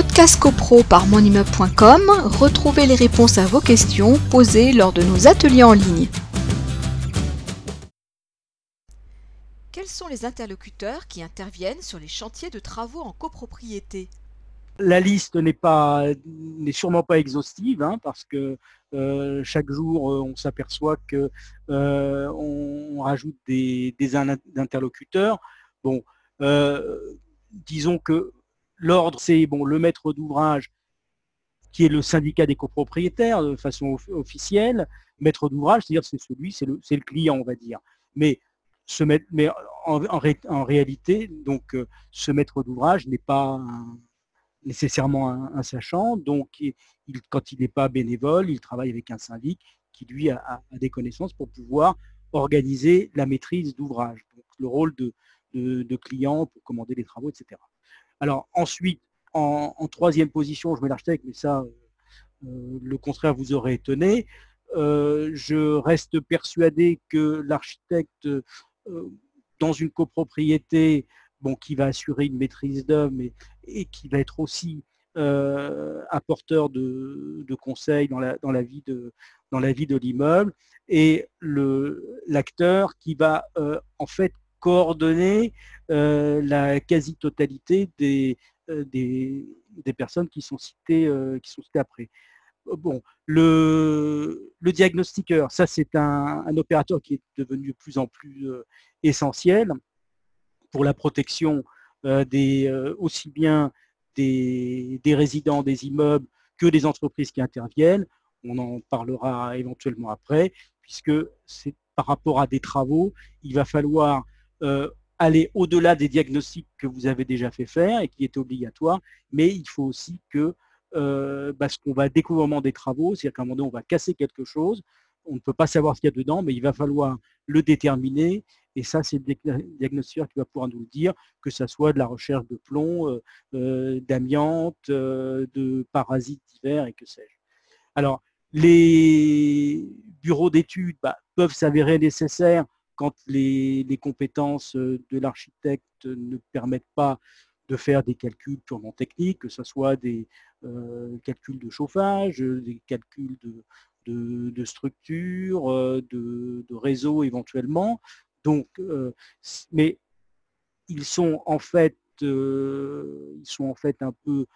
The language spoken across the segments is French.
podcast copro par monimmeuble.com, retrouvez les réponses à vos questions posées lors de nos ateliers en ligne. Quels sont les interlocuteurs qui interviennent sur les chantiers de travaux en copropriété? La liste n'est sûrement pas exhaustive hein, parce que euh, chaque jour euh, on s'aperçoit que euh, on, rajoute des, interlocuteurs. Bon, disons que l'ordre c'est bon le maître d'ouvrage qui est le syndicat des copropriétaires de façon officielle. Maître d'ouvrage, c'est-à-dire c'est celui, c'est le, client, on va dire. Mais mais en, réalité, donc ce maître d'ouvrage n'est pas nécessairement un, sachant. Donc, quand il n'est pas bénévole, il travaille avec un syndic qui, lui, a, des connaissances pour pouvoir organiser la maîtrise d'ouvrage. Le rôle de, client pour commander les travaux, etc. Alors, ensuite, en, troisième position, je mets l'architecte, mais ça, euh, le contraire vous aurait étonné. Euh, je reste persuadé que l'architecte, euh, dans une copropriété, bon, qui va assurer une maîtrise d'œuvre et, qui va être aussi apporteur de, conseils dans la, vie de, l'immeuble et l'acteur qui va en fait coordonner euh, la quasi-totalité des, des, personnes qui sont citées, qui sont citées après. Bon, le, le diagnostiqueur, ça c'est un, un, opérateur qui est devenu de plus en plus essentiel pour la protection euh, des, euh, aussi bien des, résidents des immeubles que des entreprises qui interviennent. On en parlera éventuellement après, puisque c'est par rapport à des travaux, il va falloir euh, aller au-delà des diagnostics que vous avez déjà fait faire et qui est obligatoire, mais il faut aussi que, parce qu'on va découvrir des travaux, c'est-à-dire qu'à un moment donné, on va casser quelque chose, on ne peut pas savoir ce qu'il y a dedans, mais il va falloir le déterminer. Et ça, c'est le diagnostiqueur qui va pouvoir nous le dire, que ce soit de la recherche de plomb, euh, euh, d'amiante, euh, de parasites divers et que sais-je. Alors, les bureaux d'études bah, peuvent s'avérer nécessaires quand les, compétences de l'architecte ne permettent pas de faire des calculs purement techniques, que ce soit des calculs de chauffage, des calculs de, de, structures, euh, de, réseaux éventuellement. Donc, euh, mais ils sont en fait, euh, ils sont en fait un peu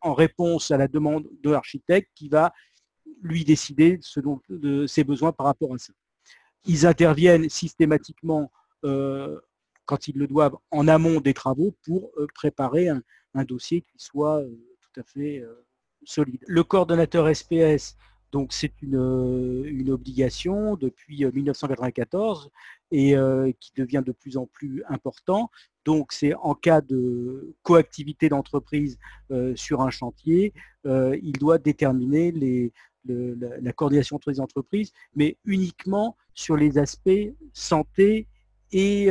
en réponse à la demande de l'architecte qui va lui décider selon de ses besoins par rapport à ça. Ils interviennent systématiquement quand ils le doivent en amont des travaux pour préparer un, dossier qui soit tout à fait solide. Le coordonnateur SPS donc c'est une, une, obligation depuis 1994 et qui devient de plus en plus important. Donc c'est en cas de coactivité d'entreprise sur un chantier, il doit déterminer les, la, coordination entre les entreprises, mais uniquement sur les aspects santé et,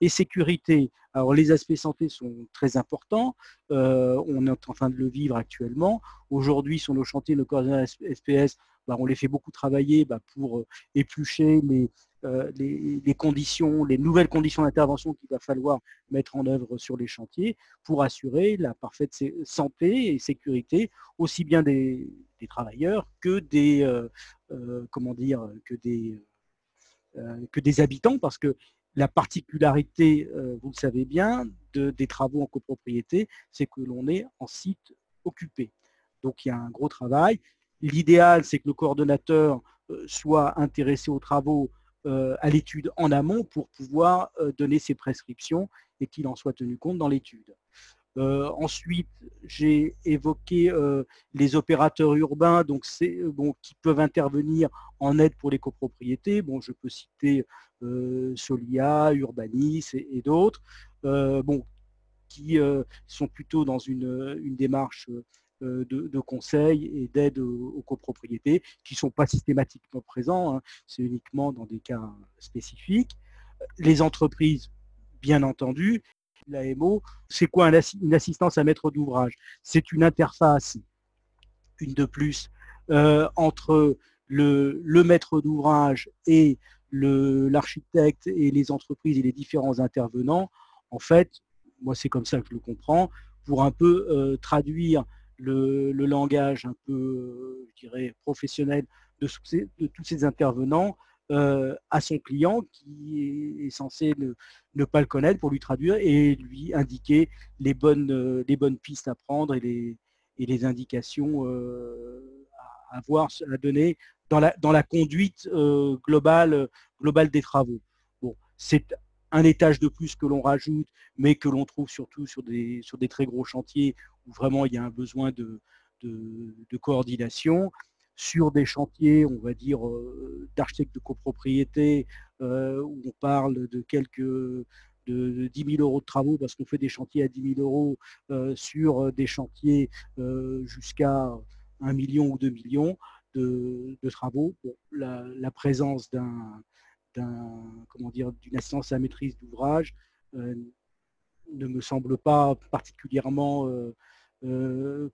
et sécurité. Alors les aspects santé sont très importants, on est en train de le vivre actuellement. Aujourd'hui sur nos chantiers, nos coordinateurs SPS, bah, on les fait beaucoup travailler bah, pour éplucher les, conditions, les nouvelles conditions d'intervention qu'il va falloir mettre en œuvre sur les chantiers pour assurer la parfaite santé et sécurité aussi bien des, travailleurs que des comment dire que des que des habitants parce que la particularité, euh, vous le savez bien, des travaux en copropriété, c'est que l'on est en site occupé. Donc il y a un gros travail. L'idéal, c'est que le coordonnateur euh, soit intéressé aux travaux euh, à l'étude en amont pour pouvoir donner ses prescriptions et qu'il en soit tenu compte dans l'étude. Euh, ensuite, j'ai évoqué euh, les opérateurs urbains donc euh, qui peuvent intervenir en aide pour les copropriétés. Bon, je peux citer Solia, Urbanis et, d'autres, bon, qui sont plutôt dans une, démarche de, conseil et d'aide aux, copropriétés, qui ne sont pas systématiquement présents, hein. c'est uniquement dans des cas spécifiques. Les entreprises, bien entendu, l'AMO, c'est quoi une assistance à maître d'ouvrage? C'est une interface, une de plus, euh, entre le, maître d'ouvrage et l'architecte et les entreprises et les différents intervenants. En fait, moi c'est comme ça que je le comprends, pour un peu traduire le, langage un peu, je dirais, professionnel de tous ces intervenants à son client qui est censé ne, pas le connaître pour lui traduire et lui indiquer les bonnes, les bonnes pistes à prendre et les, indications à avoir, à donner dans la, dans la conduite globale, globale des travaux. Bon, c'est un étage de plus que l'on rajoute, mais que l'on trouve surtout sur des, sur des très gros chantiers où vraiment il y a un besoin de, de, coordination. Sur des chantiers, on va dire, d'architectes de copropriété, où on parle de quelques de 10 000 euros de travaux parce qu'on fait des chantiers à 10 000 euros sur des chantiers jusqu'à 1 million ou 2 millions de, travaux. la, présence d'un comment d'une assistance à maîtrise d'ouvrage ne me semble pas particulièrement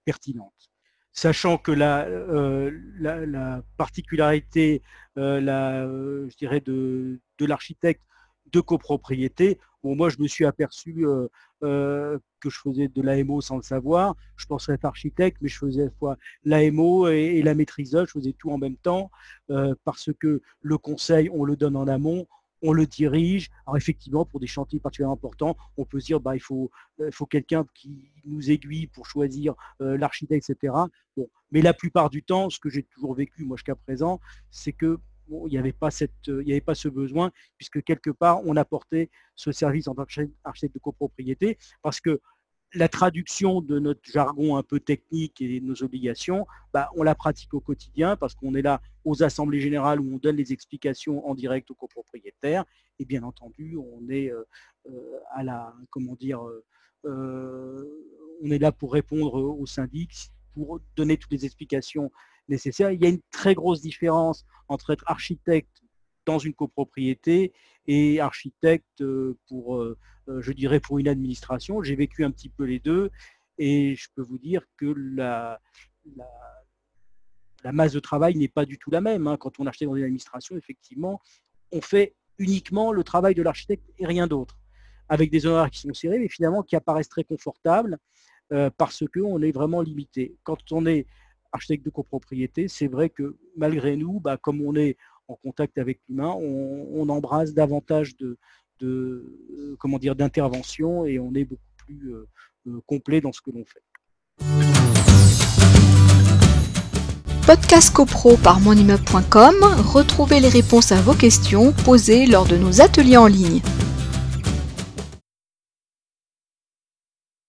pertinente sachant que la, la, particularité la, je dirais de, l'architecte de copropriété. Bon, moi, je me suis aperçu euh, euh, que je faisais de l'AMO sans le savoir. Je pensais être architecte, mais je faisais à la fois l'AMO et, la maîtrise. Je faisais tout en même temps euh, parce que le conseil, on le donne en amont, on le dirige. Alors effectivement, pour des chantiers particulièrement importants, on peut se dire bah, il faut, faut quelqu'un qui nous aiguille pour choisir l'architecte, etc. Bon. Mais la plupart du temps, ce que j'ai toujours vécu, moi jusqu'à présent, c'est que il n'y avait, pas euh, avait pas ce besoin, puisque quelque part, on apportait ce service en tant qu'architecte de copropriété, parce que la traduction de notre jargon un peu technique et nos obligations, bah, on la pratique au quotidien parce qu'on est là aux assemblées générales où on donne les explications en direct aux copropriétaires. Et bien entendu, on est euh, euh, à la, comment dire, on est là pour répondre aux syndics, pour donner toutes les explications nécessaire. Il y a une très grosse différence entre être architecte dans une copropriété et architecte euh, pour, euh, euh, je dirais, pour une administration. J'ai vécu un petit peu les deux et je peux vous dire que la, masse de travail n'est pas du tout la même. Hein. Quand on achète dans une administration, effectivement, on fait uniquement le travail de l'architecte et rien d'autre, avec des honoraires qui sont serrés, mais finalement qui apparaissent très confortables parce qu'on est vraiment limité. Quand on est architecte de copropriété, c'est vrai que malgré nous, bah, comme on est en contact avec l'humain, on, embrasse davantage de, euh, comment dire d'intervention et on est beaucoup plus euh, euh, complet dans ce que l'on fait. Podcast CoPro par monimmeuble.com, retrouvez les réponses à vos questions posées lors de nos ateliers en ligne.